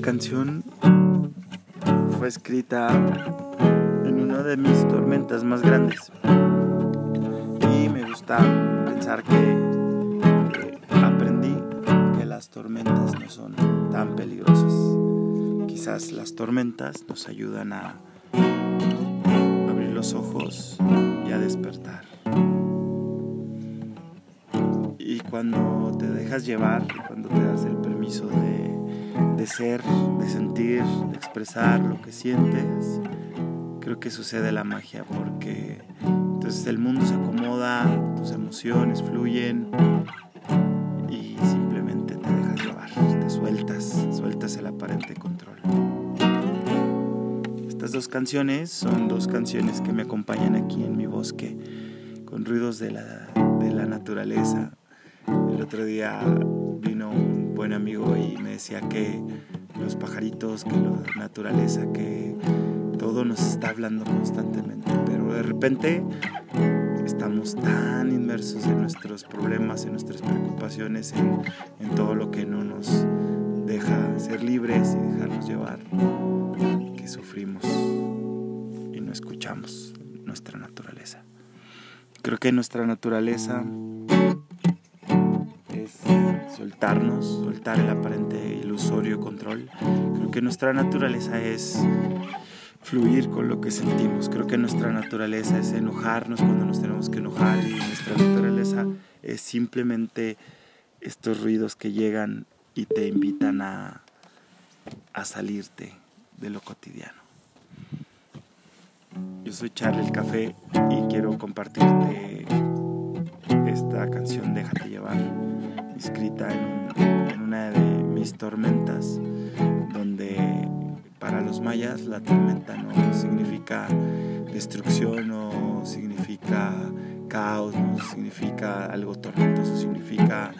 canción fue escrita en una de mis tormentas más grandes. Y me gusta pensar que, que aprendí que las tormentas no son tan peligrosas. Quizás las tormentas nos ayudan a abrir los ojos y a despertar. Y cuando te dejas llevar, cuando te das el permiso de, de ser, de sentir, de expresar lo que sientes, creo que sucede la magia porque entonces el mundo se acomoda, tus emociones fluyen y simplemente te dejas llevar, te sueltas, sueltas el aparente control. Estas dos canciones son dos canciones que me acompañan aquí en mi bosque con ruidos de la, de la naturaleza. El otro día buen amigo y me decía que los pajaritos, que la naturaleza, que todo nos está hablando constantemente, pero de repente estamos tan inmersos en nuestros problemas, en nuestras preocupaciones, en, en todo lo que no nos deja ser libres y dejarnos llevar, que sufrimos y no escuchamos nuestra naturaleza. Creo que nuestra naturaleza es soltarnos, soltar el aparente ilusorio control. Creo que nuestra naturaleza es fluir con lo que sentimos. Creo que nuestra naturaleza es enojarnos cuando nos tenemos que enojar y nuestra naturaleza es simplemente estos ruidos que llegan y te invitan a, a salirte de lo cotidiano. Yo soy Charlie el Café y quiero compartirte esta canción Déjate llevar, escrita en, un- en una de mis tormentas, donde para los mayas la tormenta no significa destrucción, no significa caos, no significa algo tormentoso, significa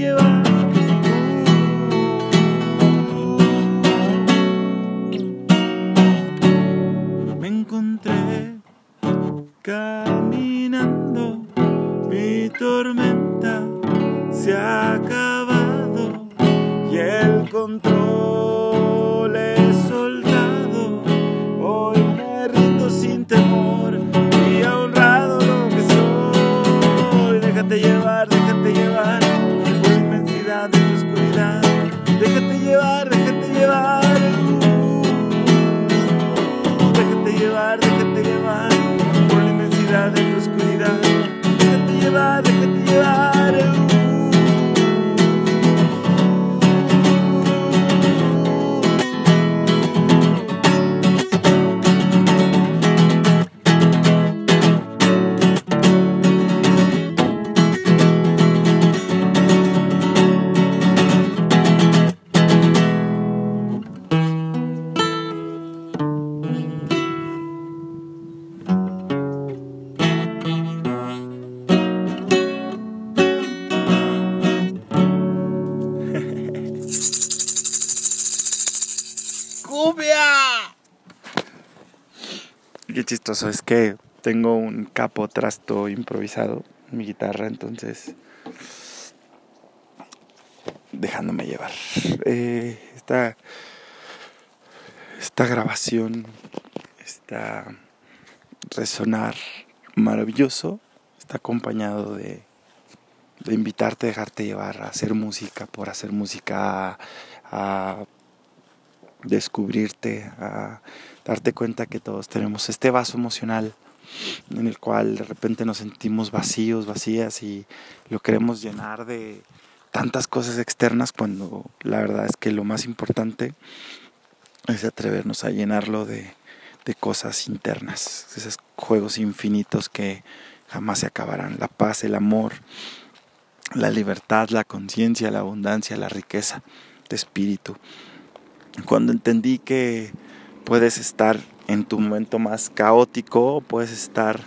Me encontré caminando, mi tormenta se ha acabado y el control Qué chistoso, es que tengo un capo trasto improvisado en mi guitarra, entonces dejándome llevar. Eh, esta, esta grabación, está resonar maravilloso, está acompañado de, de invitarte, dejarte llevar a hacer música, por hacer música, a descubrirte, a darte cuenta que todos tenemos este vaso emocional en el cual de repente nos sentimos vacíos, vacías y lo queremos llenar de tantas cosas externas cuando la verdad es que lo más importante es atrevernos a llenarlo de, de cosas internas, esos juegos infinitos que jamás se acabarán, la paz, el amor, la libertad, la conciencia, la abundancia, la riqueza de espíritu. Cuando entendí que puedes estar en tu momento más caótico, puedes estar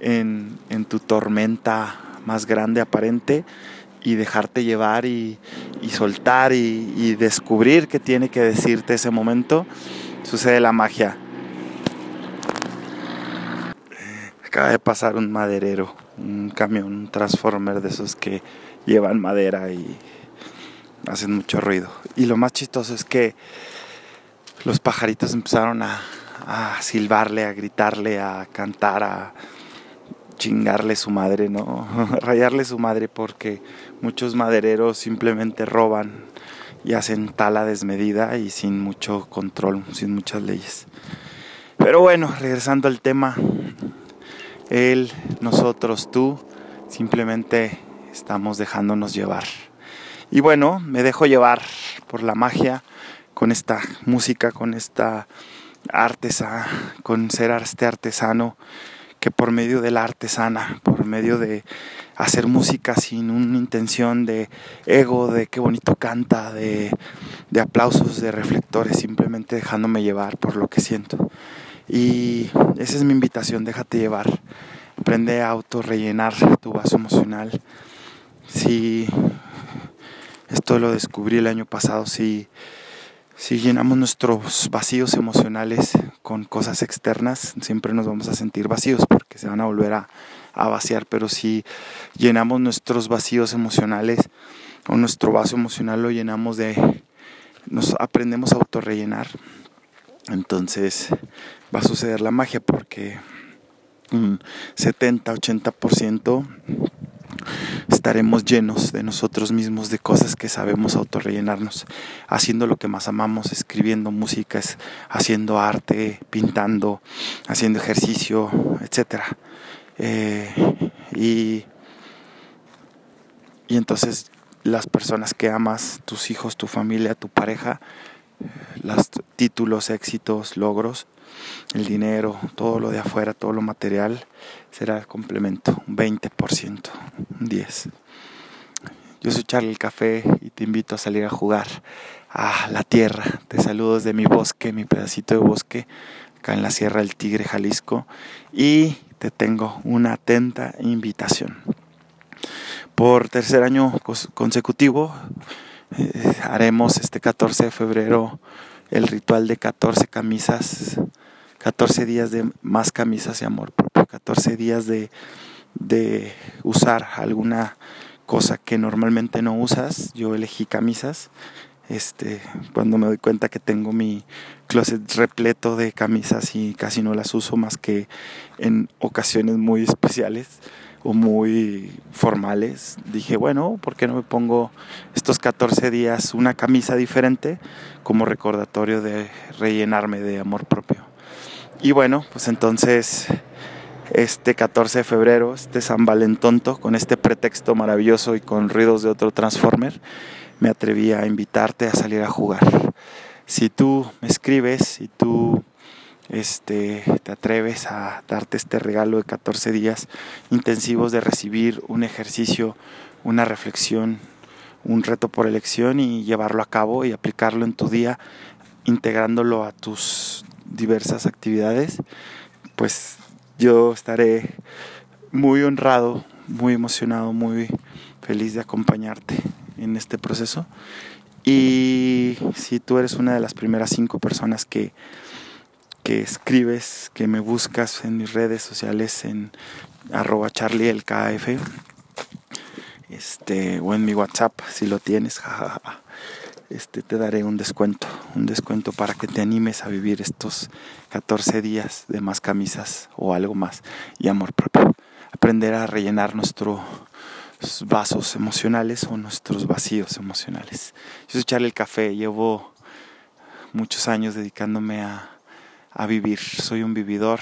en, en tu tormenta más grande aparente y dejarte llevar y, y soltar y, y descubrir qué tiene que decirte ese momento, sucede la magia. Acaba de pasar un maderero, un camión, un transformer de esos que llevan madera y hacen mucho ruido. Y lo más chistoso es que los pajaritos empezaron a, silbarle, a gritarle, a cantar, a chingarle su madre, ¿no? Rayarle su madre porque muchos madereros simplemente roban y hacen tala desmedida y sin mucho control, sin muchas leyes. Pero bueno, regresando al tema, él, nosotros, tú, simplemente estamos dejándonos llevar. Y bueno, me dejo llevar por la magia con esta música, con esta artesa, con ser este artesano que por medio de la artesana, por medio de hacer música sin una intención de ego, de qué bonito canta, de, de aplausos, de reflectores, simplemente dejándome llevar por lo que siento. Y esa es mi invitación, déjate llevar. Aprende a autorrellenar tu vaso emocional. Si esto lo descubrí el año pasado, si si llenamos nuestros vacíos emocionales con cosas externas, siempre nos vamos a sentir vacíos porque se van a volver a, vaciar. Pero si llenamos nuestros vacíos emocionales o nuestro vaso emocional lo llenamos de, nos aprendemos a autorrellenar, entonces va a suceder la magia porque un 70-80% estaremos llenos de nosotros mismos, de cosas que sabemos autorrellenarnos, haciendo lo que más amamos, escribiendo músicas, haciendo arte, pintando, haciendo ejercicio, etc. Eh, y, y entonces las personas que amas, tus hijos, tu familia, tu pareja, los títulos, éxitos, logros, el dinero, todo lo de afuera, todo lo material, será complemento, un 20%, un 10%. Yo soy Charlie el Café y te invito a salir a jugar a la tierra. Te saludo desde mi bosque, mi pedacito de bosque, acá en la Sierra del Tigre, Jalisco, y te tengo una atenta invitación. Por tercer año consecutivo eh, haremos este 14 de febrero el ritual de 14 camisas 14 días de más camisas y amor propio, 14 días de, de usar alguna cosa que normalmente no usas. Yo elegí camisas. Este, cuando me doy cuenta que tengo mi closet repleto de camisas y casi no las uso más que en ocasiones muy especiales o muy formales, dije, bueno, ¿por qué no me pongo estos 14 días una camisa diferente como recordatorio de rellenarme de amor propio? Y bueno, pues entonces este 14 de febrero, este San Valentonto, con este pretexto maravilloso y con ruidos de otro Transformer, me atreví a invitarte a salir a jugar. Si tú me escribes, si tú este, te atreves a darte este regalo de 14 días intensivos de recibir un ejercicio, una reflexión, un reto por elección y llevarlo a cabo y aplicarlo en tu día, integrándolo a tus diversas actividades, pues yo estaré muy honrado, muy emocionado, muy feliz de acompañarte en este proceso. Y si tú eres una de las primeras cinco personas que, que escribes, que me buscas en mis redes sociales en arroba este, o en mi WhatsApp si lo tienes, este, te daré un descuento, un descuento para que te animes a vivir estos 14 días de más camisas o algo más y amor propio. Aprender a rellenar nuestros vasos emocionales o nuestros vacíos emocionales. Yo soy Charlie el Café, llevo muchos años dedicándome a, a vivir. Soy un vividor,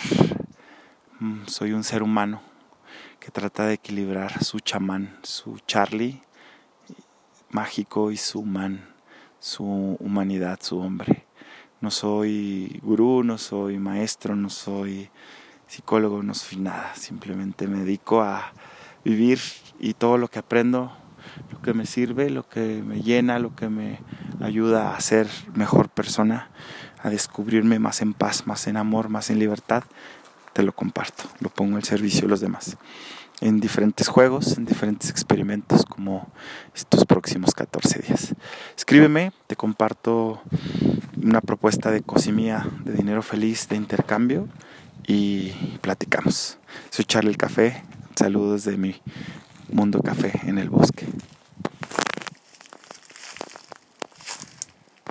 mm, soy un ser humano que trata de equilibrar su chamán, su Charlie mágico y su man, su humanidad, su hombre. No soy gurú, no soy maestro, no soy psicólogo, no soy nada. Simplemente me dedico a vivir y todo lo que aprendo, lo que me sirve, lo que me llena, lo que me ayuda a ser mejor persona, a descubrirme más en paz, más en amor, más en libertad, te lo comparto, lo pongo al servicio de los demás en diferentes juegos, en diferentes experimentos como estos próximos 14 días. Escríbeme, te comparto una propuesta de cosimía, de dinero feliz, de intercambio y platicamos. Soy Charlie el Café, saludos de mi mundo café en el bosque.